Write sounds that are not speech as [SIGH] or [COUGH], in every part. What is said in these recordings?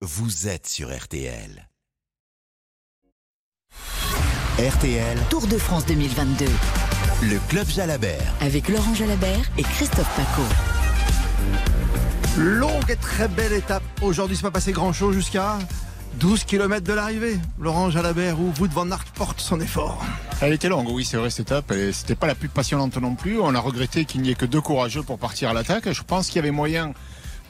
vous êtes sur RTL. RTL, Tour de France 2022 le Club Jalabert. avec Laurent Jalabert et Christophe Paco. Longue et très belle étape. Aujourd'hui, c'est pas passé grand chose jusqu'à 12 km de l'arrivée. Laurent Jalabert ou Wout van Aert porte son effort. Elle était longue, oui, c'est vrai, cette étape. Et C'était pas la plus passionnante non plus. On a regretté qu'il n'y ait que deux courageux pour partir à l'attaque. Je pense qu'il y avait moyen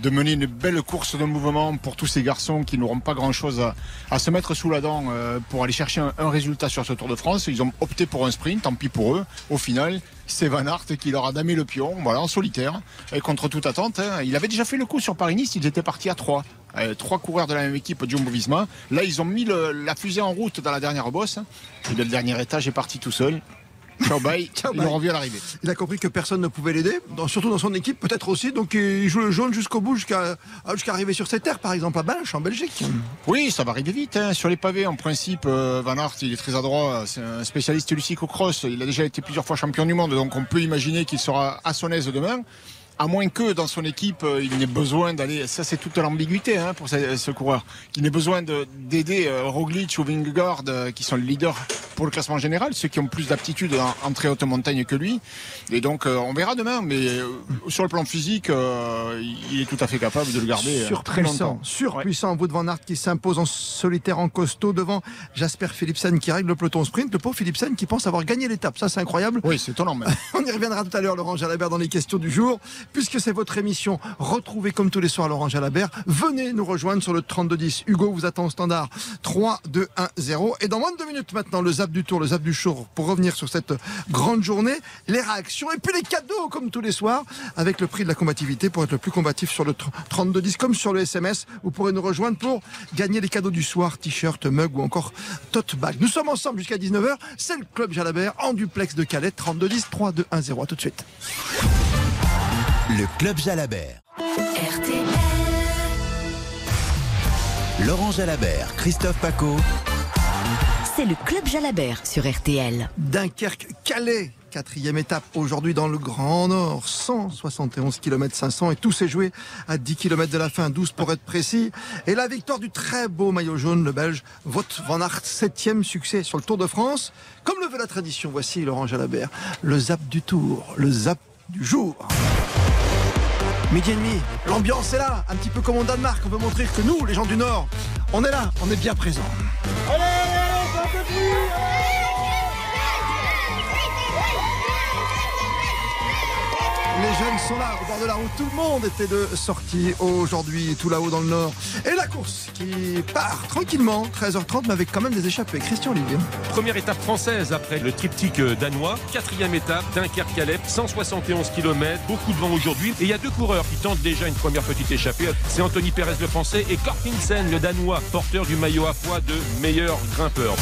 de mener une belle course de mouvement pour tous ces garçons qui n'auront pas grand-chose à, à se mettre sous la dent euh, pour aller chercher un, résultat sur ce Tour de France. Ils ont opté pour un sprint, tant pis pour eux. Au final, c'est Van Aert qui leur a damé le pion, voilà, en solitaire, et contre toute attente. hein. Il avait déjà fait le coup sur Paris-Nice, ils étaient partis à trois. Euh, trois coureurs de la même équipe, Jumbo-Visma. Là, ils ont mis la fusée en route dans la dernière bosse. Et le dernier étage est parti tout seul. Ciao bye, [LAUGHS] Ciao, bye. à l'arrivée. Il a compris que personne ne pouvait l'aider, surtout dans son équipe, peut-être aussi. Donc il joue le jaune jusqu'au bout, jusqu'à arriver sur cette terre, par exemple à Binche, en Belgique. Oui, ça va arriver vite. hein. Sur les pavés, en principe, euh, Van Aert, il est très adroit. C'est un spécialiste du cyclocross. Il a déjà été plusieurs fois champion du monde, donc on peut imaginer qu'il sera à son aise demain. À moins que dans son équipe, euh, il n'ait besoin d'aller. Ça, c'est toute l'ambiguïté hein, pour ce, ce coureur. Qu'il n'ait besoin de- d'aider euh, Roglic ou Vingegaard, euh, qui sont les leaders pour le classement général, ceux qui ont plus d'aptitude en, en très haute montagne que lui. Et donc, euh, on verra demain. Mais euh, sur le plan physique, euh, il est tout à fait capable de le garder Surpuissant, surpuissant Wout van Aert qui s'impose en solitaire en costaud devant Jasper Philipsen qui règle le peloton sprint. Le pauvre Philipsen qui pense avoir gagné l'étape. Ça, c'est incroyable. Oui, c'est étonnant même. [LAUGHS] On y reviendra tout à l'heure, Laurent Jalabert, dans les questions du jour. Puisque c'est votre émission, retrouvez comme tous les soirs Laurent Jalabert. Venez nous rejoindre sur le 3210. Hugo vous attend au standard 3, 2, 1, 0. Et dans moins de deux minutes maintenant, le zap du tour, le zap du jour, pour revenir sur cette grande journée, les réactions et puis les cadeaux comme tous les soirs, avec le prix de la combativité pour être le plus combatif sur le 3210 comme sur le SMS. Vous pourrez nous rejoindre pour gagner les cadeaux du soir, t-shirt, mug ou encore tote bag. Nous sommes ensemble jusqu'à 19h. C'est le Club Jalabert en duplex de Calais, 3210 3, 2, 1, 0. À tout de suite. Le Club Jalabert. RTL. Laurent Jalabert, Christophe Paco. C'est le Club Jalabert sur RTL. Dunkerque, Calais. Quatrième étape aujourd'hui dans le Grand Nord, 171 km 500 et tout s'est joué à 10 km de la fin, 12 pour être précis. Et la victoire du très beau maillot jaune, le Belge Wout van Aert, septième succès sur le Tour de France. Comme le veut la tradition, voici Laurent Jalabert, le zap du Tour, le zap du jour. Midi et demi, l'ambiance est là, un petit peu comme au Danemark, on veut montrer que nous, les gens du Nord, on est là, on est bien présents. Les jeunes sont là, au bord de la route. Tout le monde était de sortie aujourd'hui, tout là-haut dans le nord. Et la course qui part tranquillement, 13h30, mais avec quand même des échappées. Christian Olivier. Première étape française après le triptyque euh, danois. Quatrième étape, Dunkerque-Calais, 171 km, beaucoup de vent aujourd'hui. Et il y a deux coureurs qui tentent déjà une première petite échappée. C'est Anthony Perez le français et Korkinsen le danois, porteur du maillot à poids de meilleur grimpeur.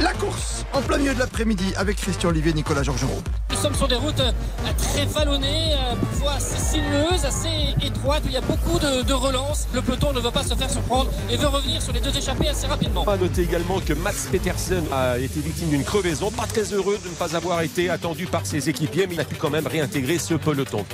La course en plein milieu de l'après-midi avec Christian Olivier et Nicolas Georgerot. Nous sommes sur des routes euh, très vallonnées, euh, parfois assez sinueuses, assez étroites, où il y a beaucoup de, relances. Le peloton ne veut pas se faire surprendre et veut revenir sur les deux échappées assez rapidement. À noter également que Mats Petersen a été victime d'une crevaison. Pas très heureux de ne pas avoir été attendu par ses équipiers, mais il a pu quand même réintégrer ce peloton.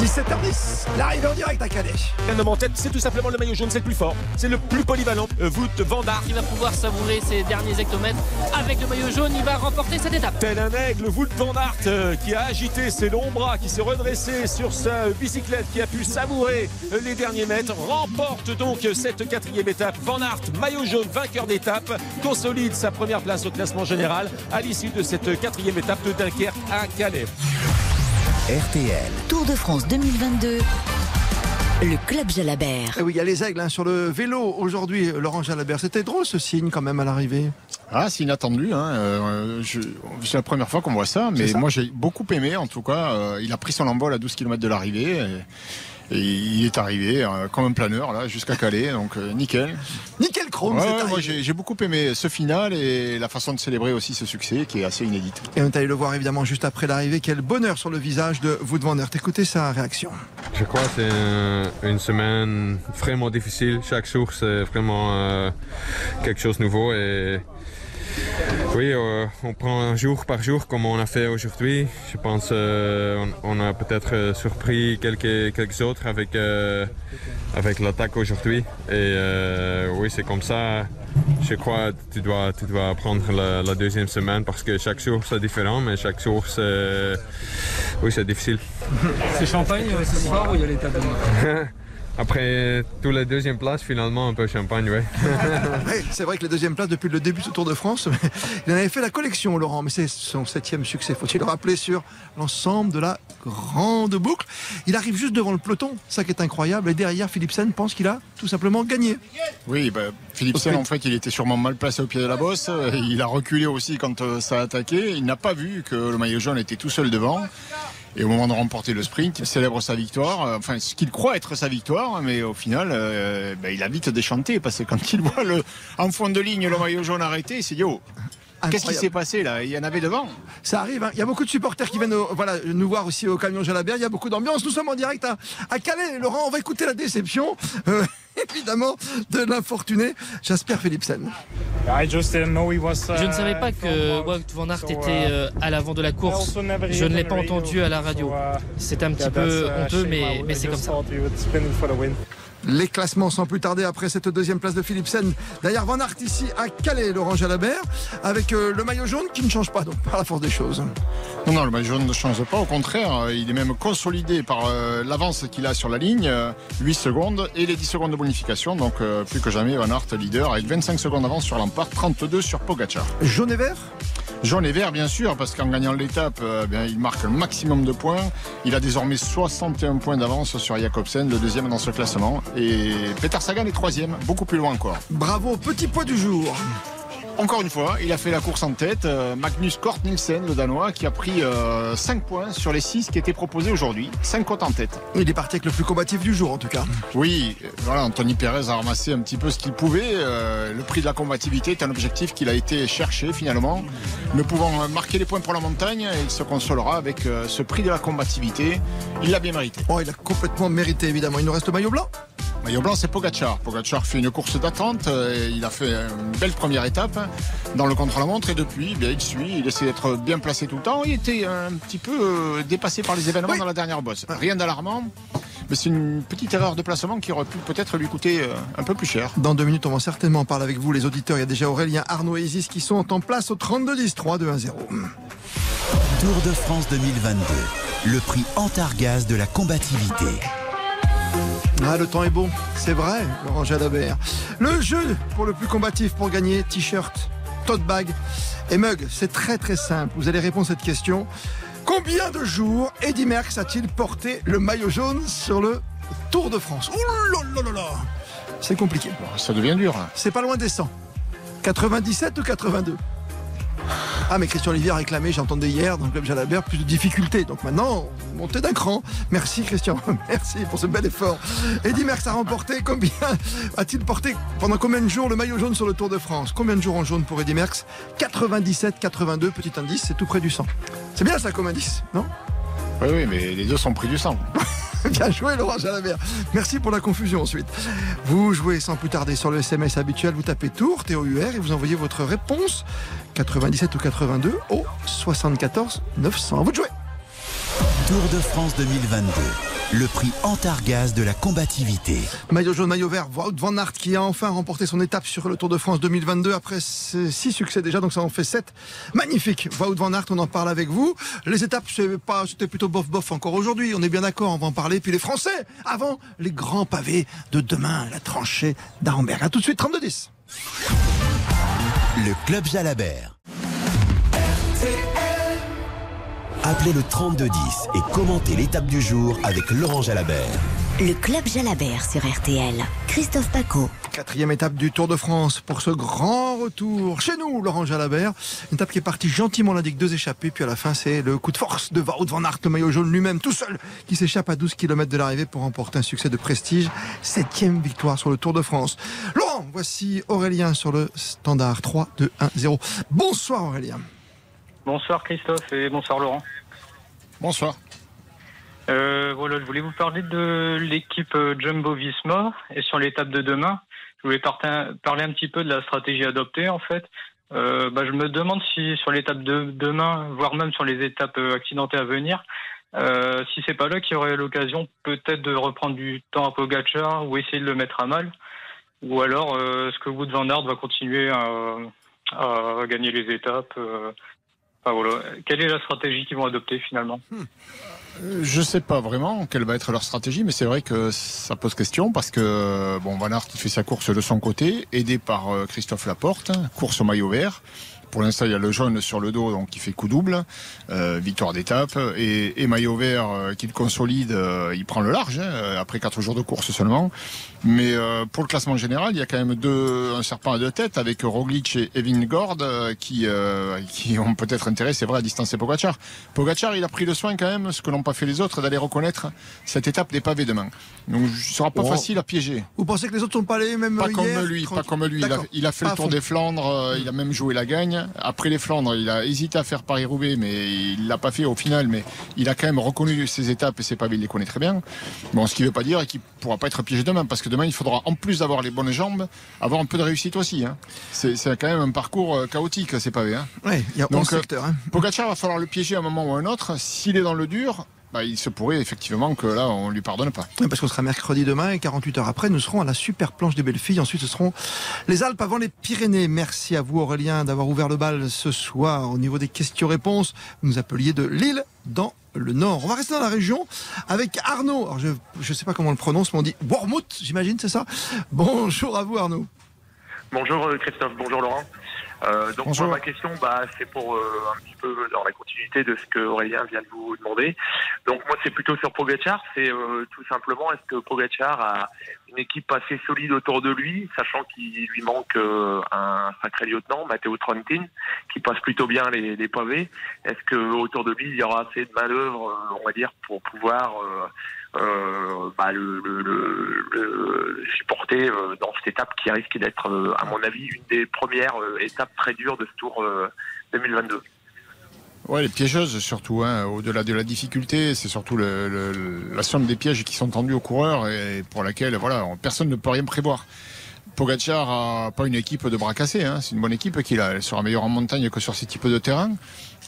17h10, l'arrivée en direct à Calais. Un homme en tête, c'est tout simplement le maillot jaune, c'est le plus fort. C'est le plus polyvalent. Euh, Wout van Aert, Il va pouvoir savourer ses derniers hectomètres avec le maillot jaune. Il va remporter cette étape. Tel un aigle, Wout van Aert euh, qui a agité ses longs bras, qui s'est redressé sur sa bicyclette, qui a pu savourer les derniers mètres, remporte donc cette quatrième étape. Van Aert, maillot jaune, vainqueur d'étape, consolide sa première place au classement général à l'issue de cette quatrième étape de Dunkerque à Calais. RTL. Tour de France 2022. Le Club Jalabert. Et oui, il y a les aigles hein, sur le vélo aujourd'hui, Laurent Jalabert. C'était drôle ce signe quand même à l'arrivée. Ah, c'est inattendu. Hein. euh, c'est la première fois qu'on voit ça, mais ça. moi j'ai beaucoup aimé. En tout cas, euh, il a pris son envol à 12 km de l'arrivée. Et... Et il est arrivé euh, comme un planeur là jusqu'à Calais, donc euh, nickel. Nickel Chrome, Ouais, c'est ouais, moi j'ai beaucoup aimé ce final et la façon de célébrer aussi ce succès qui est assez inédite. Et on est allé le voir évidemment juste après l'arrivée. Quel bonheur sur le visage de Wout van Aert. Écoutez sa réaction. Je crois que c'est un- une semaine vraiment difficile. Chaque jour, c'est vraiment euh, quelque chose de nouveau. Et oui, euh, on prend jour par jour comme on a fait aujourd'hui. Je pense euh, on, on a peut-être euh, surpris quelques, quelques autres avec, euh, avec l'attaque aujourd'hui. Et oui, c'est comme ça. Je crois que tu dois, tu dois prendre la, la deuxième semaine parce que chaque jour c'est différent, mais chaque jour c'est oui, c'est difficile. C'est champagne ce soir ou il y a l'étape demain [LAUGHS] Après tous les deuxièmes places, finalement un peu champagne, oui. [LAUGHS] Oui, c'est vrai que les deuxièmes places depuis le début du Tour de France, il en avait fait la collection, Laurent, mais c'est son septième succès, faut-il le rappeler, sur l'ensemble de la grande boucle. Il arrive juste devant le peloton, ça qui est incroyable, et derrière, Philipsen pense qu'il a tout simplement gagné. Oui, bah, Philipsen, en fait, il était sûrement mal placé au pied de la bosse. Il a reculé aussi quand euh, ça a attaqué. Il n'a pas vu que le maillot jaune était tout seul devant. Et au moment de remporter le sprint, il célèbre sa victoire. Euh, Enfin, ce qu'il croit être sa victoire, mais au final, euh, ben, il a vite déchanté parce que quand il voit le, en fond de ligne le maillot jaune arrêté, il s'est dit oh, qu'est-ce qui s'est passé là? Il y en avait devant. Ça arrive, hein. il y a beaucoup de supporters qui viennent au- voilà, nous voir aussi au camion Jalabert, il y a beaucoup d'ambiance. Nous sommes en direct à, à Calais, Laurent, on va écouter la déception, euh, [LAUGHS] évidemment, de l'infortuné Jasper Philipsen. Je ne savais pas que Wout van Aert était euh, à l'avant de la course. Je ne l'ai pas entendu à la radio. C'est un petit peu honteux, mais, mais c'est comme ça. Les classements sans plus tarder après cette deuxième place de Philipsen. Derrière Van Aert ici à Calais, Laurent Jalabert, avec euh, le maillot jaune qui ne change pas, donc par la force des choses. Non, non, le maillot jaune ne change pas. Au contraire, euh, il est même consolidé par euh, l'avance qu'il a sur la ligne, euh, 8 secondes et les 10 secondes de bonification. Donc plus que jamais, Van Aert leader avec 25 secondes d'avance sur Lampard, 32 sur Pogacar. Jaune et vert? Jaune et vert, bien sûr, parce qu'en gagnant l'étape, euh, bien, il marque le maximum de points. Il a désormais 61 points d'avance sur Jacobsen, le deuxième dans ce classement. Et Peter Sagan est troisième, beaucoup plus loin encore. Bravo, petit poids du jour. Encore une fois, il a fait la course en tête. euh, Magnus Kort Nielsen, le Danois, qui a pris 5 points sur les 6 qui étaient proposés aujourd'hui. 5 côtes en tête. Il est parti avec le plus combatif du jour en tout cas. Oui, euh, voilà, Anthony Perez a ramassé un petit peu ce qu'il pouvait. Euh, le prix de la combativité est un objectif qu'il a été cherché finalement. Ne pouvant euh, marquer les points pour la montagne, il se consolera avec euh, ce prix de la combativité. Il l'a bien mérité. Oh, il a complètement mérité évidemment. Il nous reste le maillot blanc. Maillot blanc, c'est Pogacar. Pogacar fait une course d'attente. euh, Il a fait une belle première étape dans le contre-la-montre et depuis, eh bien, il suit. Il essaie d'être bien placé tout le temps. Il était un petit peu euh, dépassé par les événements Oui. dans la dernière bosse. Rien d'alarmant, mais c'est une petite erreur de placement qui aurait pu peut-être lui coûter euh, un peu plus cher. Dans deux minutes, on va certainement en parler avec vous, les auditeurs. Il y a déjà Aurélien, Arnaud et Isis qui sont en place au 32-10, 3, 2, 1, 0. Tour de France 2022. Le prix Antargaz de la combativité. Ah, le temps est bon, c'est vrai, Laurent Jalabert. Le jeu pour le plus combatif pour gagner t-shirt, tote bag et mug, c'est très très simple. Vous allez répondre à cette question. Combien de jours Eddy Merckx a-t-il porté le maillot jaune sur le Tour de France Ouh là là là là C'est compliqué. Ça devient dur. là. C'est pas loin des 100. 97 ou 82 Ah, mais Christian Olivier a réclamé, j'entendais hier dans le club Jalabert, plus de difficultés. Donc maintenant, montée d'un cran. Merci Christian, [LAUGHS] merci pour ce bel effort. Eddy Merckx a remporté combien A-t-il porté pendant combien de jours le maillot jaune sur le Tour de France? Combien de jours en jaune pour Eddy Merckx? 97, 82, petit indice, c'est tout près du 100. C'est bien ça comme indice, non? Oui, oui, mais les deux sont pris du sang. [LAUGHS] [LAUGHS] Bien joué Laurent Jalabert. Merci pour la confusion ensuite. Vous jouez sans plus tarder sur le SMS habituel, vous tapez Tour, T-O-U-R et vous envoyez votre réponse 97 ou 82 au 74 900. À vous de jouer. Tour de France 2022. Le prix Antargaz de la combativité. Maillot jaune, maillot vert, Wout van Aert qui a enfin remporté son étape sur le Tour de France 2022 après ses six succès déjà, donc ça en fait sept. Magnifique. Wout van Aert, on en parle avec vous. Les étapes, c'est pas, c'était plutôt bof bof encore aujourd'hui. On est bien d'accord, on va en parler. Puis les Français, avant les grands pavés de demain, la tranchée d'Arenberg. À tout de suite, 32-10. Le Club Jalabert. Appelez le 3210 et commentez l'étape du jour avec Laurent Jalabert. Le Club Jalabert sur RTL. Christophe Paco. Quatrième étape du Tour de France pour ce grand retour chez nous, Laurent Jalabert. Une étape qui est partie gentiment, on indique deux échappées, puis à la fin, c'est le coup de force de Wout van Aert, le maillot jaune lui-même, tout seul, qui s'échappe à 12 km de l'arrivée pour remporter un succès de prestige. Septième victoire sur le Tour de France. Laurent, voici Aurélien sur le standard 3, 2, 1, 0. Bonsoir Aurélien. Bonsoir Christophe et bonsoir Laurent. Bonsoir. Euh, voilà, je voulais vous parler de l'équipe euh, Jumbo Visma et sur l'étape de demain, je voulais parler un petit peu de la stratégie adoptée en fait. Euh, bah, je me demande si sur l'étape de demain, voire même sur les étapes accidentées à venir, euh, si c'est pas là qu'il y aurait l'occasion peut-être de reprendre du temps à Pogacar ou essayer de le mettre à mal, ou alors est-ce que Wood van Aert va continuer à, à gagner les étapes Quelle est la stratégie qu'ils vont adopter finalement Euh, Je sais pas vraiment quelle va être leur stratégie, mais c'est vrai que ça pose question parce que bon, Van fait sa course de son côté, aidé par euh, Christophe Laporte, course au maillot vert. Pour l'instant, il y a le jaune sur le dos, donc qui fait coup double, euh, victoire d'étape, et, et maillot vert euh, qui le consolide, euh, il prend le large hein, après quatre jours de course seulement. Mais pour le classement général, il y a quand même deux, un serpent à deux têtes avec Roglic et Evin Gord qui, qui ont peut-être intérêt, c'est vrai, à distancer Pogacar. Pogacar, il a pris le soin quand même, ce que n'ont pas fait les autres, d'aller reconnaître cette étape des pavés demain. Donc, ce sera pas Oh. facile à piéger. Vous pensez que les autres sont pas allés même Pas hier comme lui, pas comme lui. Il a, D'accord. il a fait le Tour fond. des Flandres, il a même joué la gagne. Après les Flandres, il a hésité à faire Paris-Roubaix, mais il l'a pas fait au final. Mais il a quand même reconnu ses étapes et ses pavés, il les connaît très bien. Bon, ce qui veut pas dire qu'il pourra pas être piégé demain, parce que demain, il faudra, en plus d'avoir les bonnes jambes, avoir un peu de réussite aussi. Hein. C'est quand même un parcours euh, chaotique, ces pavés. Hein. Ouais, il y a Donc, 11 euh, secteurs. hein. Pogacar va falloir le piéger à un moment ou à un autre. S'il est dans le dur, bah, il se pourrait effectivement que là, on lui pardonne pas. Oui, parce qu'on sera mercredi demain et 48 heures après, nous serons à la super planche des belles filles. Ensuite, ce seront les Alpes avant les Pyrénées. Merci à vous, Aurélien, d'avoir ouvert le bal ce soir au niveau des questions-réponses. Vous nous appeliez de Lille dans le Nord. On va rester dans la région avec Arnaud. Alors, je ne sais pas comment on le prononce, mais on dit Wormouth, j'imagine, c'est ça? Bonjour à vous, Arnaud. Bonjour euh, Christophe, bonjour Laurent. Euh, donc Bonjour. moi, ma question, bah, c'est pour euh, un petit peu dans la continuité de ce que Aurélien vient de vous demander. Donc moi, c'est plutôt sur Pogacar. C'est euh, tout simplement, est-ce que Pogacar a une équipe assez solide autour de lui, sachant qu'il lui manque euh, un sacré lieutenant, Matteo Trentin, qui passe plutôt bien les, les pavés? Est-ce que autour de lui, il y aura assez de manœuvres, euh, on va dire, pour pouvoir euh, bah, le, le- le- supporter euh, dans cette étape qui risque d'être, euh, à mon avis, une des premières euh, étapes très dures de ce Tour euh, 2022. Ouais, les piégeuses surtout, hein, au-delà de la difficulté, c'est surtout le- la somme des pièges qui sont tendus aux coureurs et pour laquelle voilà, on- personne ne peut rien prévoir. Pogacar a pas une équipe de bras cassés, hein, c'est une bonne équipe qu'il a. Elle sera meilleure en montagne que sur ces types de terrain.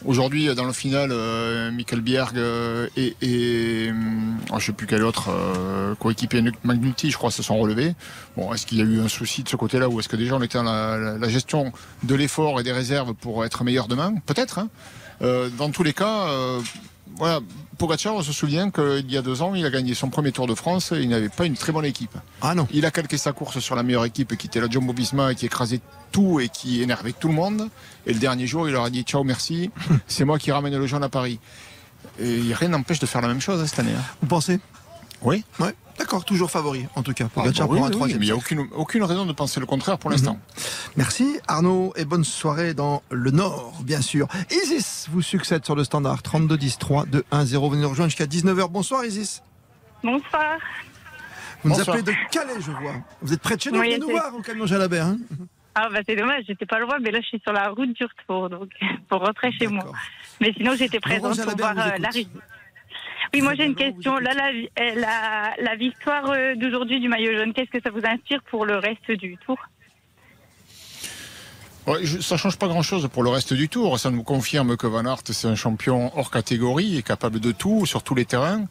Aujourd'hui, dans le final, euh, Michael Bjerg euh, et, et hum, oh, je sais plus quel autre euh, coéquipier McNulty, je crois, se sont relevés. Bon, est-ce qu'il y a eu un souci de ce côté-là ou est-ce que déjà on était dans la, gestion de l'effort et des réserves pour être meilleur demain? Peut-être. Hein. Dans tous les cas, voilà, Pogacar, on se souvient qu'il y a deux ans, il a gagné son premier Tour de France et il n'avait pas une très bonne équipe. Ah non. Il a calqué sa course sur la meilleure équipe qui était la Jumbo Visma et qui écrasait tout et qui énervait tout le monde. Et le dernier jour, il leur a dit ciao, merci, [LAUGHS] c'est moi qui ramène le jaune à Paris. Et rien n'empêche de faire la même chose hein, cette année. hein. Vous pensez? Oui. Ouais, d'accord, toujours favori, en tout cas. Ah, bah oui, pour un oui, troisième. mais il n'y a aucune, aucune raison de penser le contraire pour l'instant. Merci Arnaud et bonne soirée dans le Nord, bien sûr. Isis vous succède sur le standard 32 10 3 2 1 0. Venez nous rejoindre jusqu'à 19h. Bonsoir Isis. Bonsoir. Vous nous appelez de Calais, je vois. Vous êtes près de chez nous, Oui, venez nous voir au camion Jalabert. Hein Ah bah c'est dommage, j'étais pas loin, mais là je suis sur la route du retour, donc pour rentrer chez moi. Mais sinon j'étais présente pour voir vous euh, l'arrivée. Oui, moi j'ai une question. Là, la, euh, la, la victoire euh, d'aujourd'hui du maillot jaune, qu'est-ce que ça vous inspire pour le reste du tour? Ça change pas grand-chose pour le reste du tour. Ça nous confirme que Van Aert, c'est un champion hors catégorie et capable de tout, sur tous les terrains.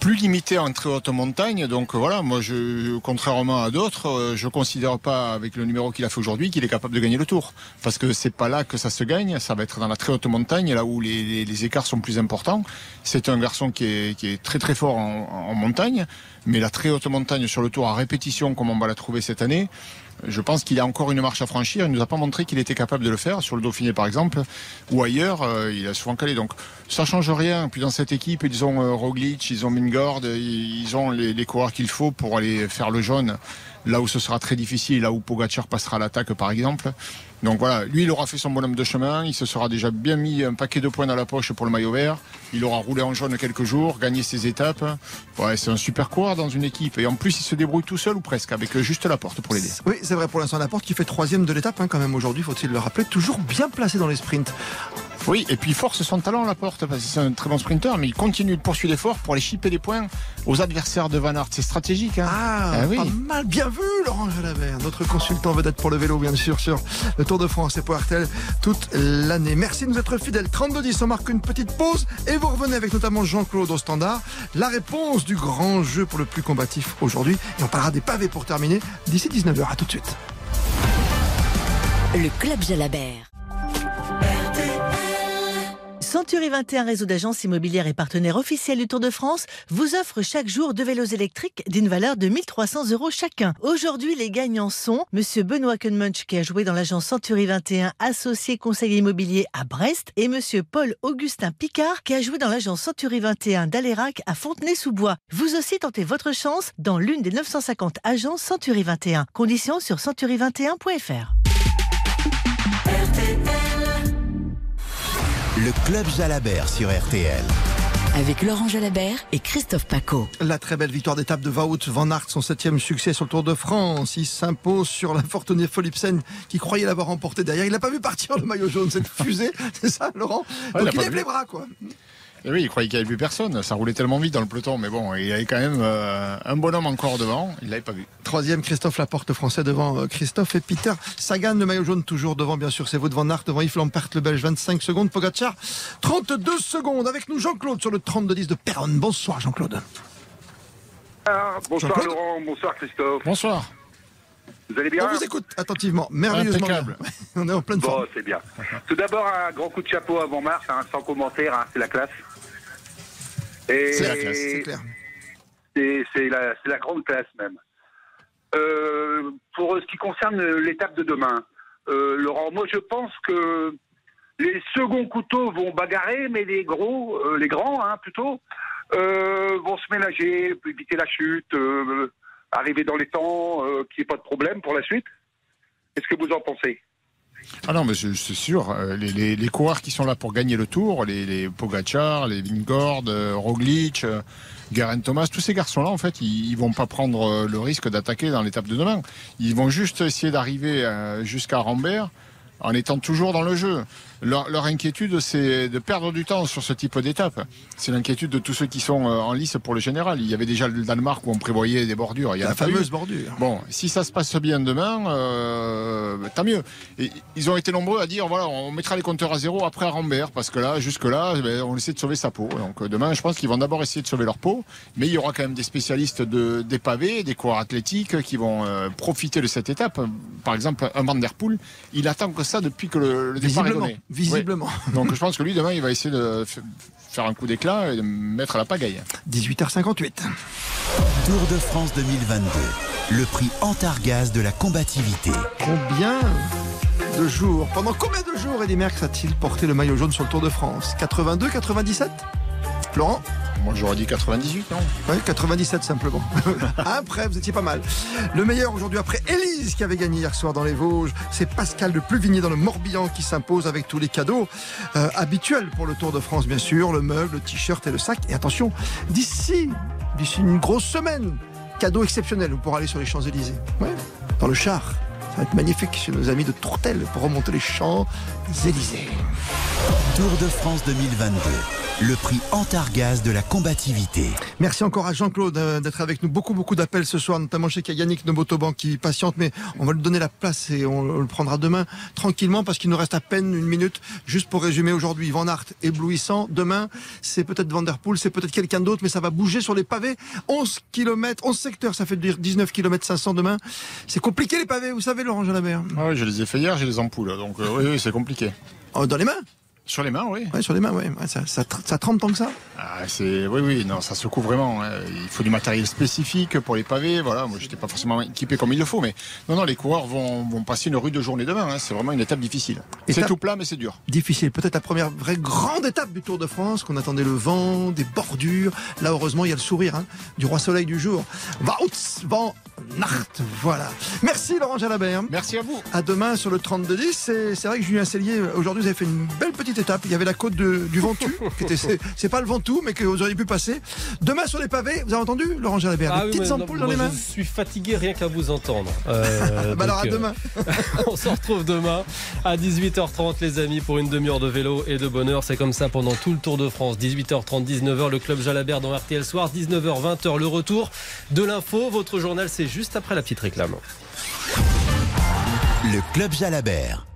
Plus limité en très haute montagne. Donc voilà, moi, je, contrairement à d'autres, euh, je considère pas, avec le numéro qu'il a fait aujourd'hui, qu'il est capable de gagner le tour. Parce que c'est pas là que ça se gagne. Ça va être dans la très haute montagne, là où les, écarts sont plus importants. C'est un garçon qui est, très très fort en montagne. Mais la très haute montagne sur le tour à répétition, comme on va la trouver cette année, je pense qu'il a encore une marche à franchir. Il nous a pas montré qu'il était capable de le faire sur le Dauphiné par exemple ou ailleurs. euh, il a souvent calé. Donc ça change rien. Puis dans cette équipe, ils ont euh, Roglic, ils ont Mingord, ils ont les coureurs qu'il faut pour aller faire le jaune là où ce sera très difficile, là où Pogacar passera à l'attaque par exemple. Donc voilà, lui il aura fait son bonhomme de chemin, il se sera déjà bien mis un paquet de points dans la poche pour le maillot vert, il aura roulé en jaune quelques jours, gagné ses étapes. Ouais, c'est un super coureur dans une équipe et en plus il se débrouille tout seul ou presque avec juste la porte pour l'aider. Oui, c'est vrai pour l'instant. La porte qui fait troisième de l'étape, hein, quand même, aujourd'hui, faut-il le rappeler. Toujours bien placé dans les sprints. Oui, et puis il force son talent à la porte, parce que c'est un très bon sprinter, mais il continue de poursuivre l'effort pour aller chipper les points aux adversaires de Van Aert. C'est stratégique. Hein. Ah, Ah oui. pas mal, bien vu Laurent Jalabert, notre consultant vedette pour le vélo bien sûr sur le Tour de France et pour RTL toute l'année. Merci de nous être fidèles. 32-10, on marque une petite pause et vous revenez avec notamment Jean-Claude au standard. La réponse du grand jeu pour le plus combatif aujourd'hui et on parlera des pavés pour terminer d'ici 19h. À tout de suite. Le Club Jalabert. Century 21 Réseau d'agences immobilières et partenaire officiel du Tour de France vous offre chaque jour deux vélos électriques d'une valeur de 1300 euros chacun. Aujourd'hui, les gagnants sont Monsieur Benoît Kenmunch qui a joué dans l'agence Century 21 associé conseiller immobilier à Brest et Monsieur Paul Augustin Picard qui a joué dans l'agence Century 21 d'Alérac à Fontenay-sous-Bois. Vous aussi tentez votre chance dans l'une des 950 agences Century 21. Conditions sur century21.fr. Le Club Jalabert sur RTL. Avec Laurent Jalabert et Christophe Paco. La très belle victoire d'étape de Wout van Aert, son septième succès sur le Tour de France. Il s'impose sur l'infortuné Philipsen qui croyait l'avoir remporté derrière. Il n'a pas vu partir le maillot jaune, cette fusée, [LAUGHS] c'est ça Laurent? Ouais, il Donc a il pas lève vu. les bras quoi. Et oui, il croyait qu'il n'y avait plus personne. Ça roulait tellement vite dans le peloton, mais bon, il y avait quand même euh, un bonhomme encore devant. Il l'avait pas vu. Troisième, Christophe Laporte, français devant euh, Christophe et Peter Sagan, le maillot jaune toujours devant, bien sûr, c'est Wout van Aert, devant Yves Lampert, le belge, 25 secondes, Pogacar, 32 secondes. Avec nous, Jean-Claude sur le 32-10 de Péronne. Bonsoir, Jean-Claude. Ah, bonsoir Jean-Claude Laurent, bonsoir Christophe. Bonsoir. Vous allez bien On vous écoute attentivement, merveilleusement bien. [LAUGHS] On est en pleine Bon, forme. c'est bien. Tout d'abord, un grand coup de chapeau avant Mars, hein, sans commentaire, hein, c'est la classe. C'est la classe, c'est clair. C'est la, grande classe même. Euh, pour ce qui concerne l'étape de demain, euh, Laurent, moi je pense que les seconds couteaux vont bagarrer, mais les gros, euh, les grands hein, plutôt, vont se ménager, éviter la chute, arriver dans les temps, qu'il n'y ait pas de problème pour la suite. Qu'est-ce que vous en pensez? Ah non, mais c'est sûr. euh, Les, coureurs qui sont là pour gagner le tour, les, les Pogacar, les Vingord, euh, Roglic, euh, Garen Thomas, tous ces garçons-là, en fait, ils, ils vont pas prendre le risque d'attaquer dans l'étape de demain. Ils vont juste essayer d'arriver jusqu'à Rambert en étant toujours dans le jeu. Leur, leur inquiétude, c'est de perdre du temps sur ce type d'étape. C'est l'inquiétude de tous ceux qui sont euh, en lice pour le général. Il y avait déjà le Danemark où on prévoyait des bordures. Il y en La eu. fameuse bordure. Bon, si ça se passe bien demain, euh, tant mieux. Et ils ont été nombreux à dire voilà, on mettra les compteurs à zéro après à Rambert, parce que là, jusque-là, ben, on essaie de sauver sa peau. Donc euh, demain, je pense qu'ils vont d'abord essayer de sauver leur peau, mais il y aura quand même des spécialistes de, des pavés, des coureurs athlétiques qui vont euh, profiter de cette étape. Par exemple, un Van Der Poel, il attend que ça depuis que le, le départ est donné. Visiblement. Oui. Donc je pense que lui, demain, il va essayer de faire un coup d'éclat et de mettre à la pagaille. 18h58. Tour de France 2022. Le prix Antargaz de la combativité. Combien de jours Pendant combien de jours Eddy Merckx a-t-il porté le maillot jaune sur le Tour de France? 82, 97 Laurent Moi, j'aurais dit 98, non? Oui, 97 simplement. [LAUGHS] Après, vous étiez pas mal. Le meilleur aujourd'hui, après Élise qui avait gagné hier soir dans les Vosges, c'est Pascal de Pluvigny dans le Morbihan qui s'impose avec tous les cadeaux euh, habituels pour le Tour de France, bien sûr, le mug, le t-shirt et le sac. Et attention, d'ici, d'ici une grosse semaine, cadeau exceptionnel pour aller sur les Champs-Élysées. Ouais, dans le char. Ça va être magnifique chez nos amis de Tourtel pour remonter les Champs-Élysées. Tour de France 2022. Le prix Antargaz de la combativité. Merci encore à Jean-Claude euh, d'être avec nous. Beaucoup, beaucoup d'appels ce soir, notamment chez Yannick Nobotoban qui patiente, mais on va lui donner la place et on le prendra demain tranquillement parce qu'il nous reste à peine une minute. Juste pour résumer aujourd'hui, Van Aert éblouissant. Demain, c'est peut-être Van Der Poel, c'est peut-être quelqu'un d'autre, mais ça va bouger sur les pavés. 11 km, 11 secteurs, ça fait dire 19 km 500 demain. C'est compliqué les pavés, vous savez, Laurent Jalabert. Ah oui, je les ai fait hier, j'ai les ampoules, donc euh, oui, oui, c'est compliqué. Oh, dans les mains Sur les mains, oui. Ouais, sur les mains. Ouais, ça, ça, tr- ça trempe tant que ça Ah, c'est oui, oui, non, ça secoue vraiment. hein. Il faut du matériel spécifique pour les pavés. Voilà, moi, j'étais pas forcément équipé comme il le faut, mais non, non, les coureurs vont, vont passer une rude journée demain. hein. C'est vraiment une étape difficile. C'est Étape- tout plat, mais c'est dur. difficile. Peut-être la première vraie grande étape du Tour de France, qu'on attendait le vent, des bordures. Là, heureusement, il y a le sourire hein, du roi soleil du jour. Wout van Nart. Voilà. Merci Laurent Jalabert. Merci à vous. À demain sur le 32-10. C'est c'est vrai que Julien Cellier, aujourd'hui, vous avez fait une belle petite étape. Il y avait la côte de- du Ventoux. [LAUGHS] qui était- c'est- pas le Ventoux, mais que vous auriez pu passer. Demain sur les pavés, vous avez entendu Laurent Jalabert Ah Des oui, petites mais non, ampoules dans les mains Je suis fatigué rien qu'à vous entendre. Euh, [LAUGHS] Bah alors à donc, euh, demain. [LAUGHS] on se retrouve demain à 18h30 les amis pour une demi-heure de vélo et de bonheur. C'est comme ça pendant tout le Tour de France. 18h30, 19h le club Jalabert dans RTL Soir. 19h, 20h le retour de l'info. Votre journal c'est juste après la petite réclame. Le Club Jalabert.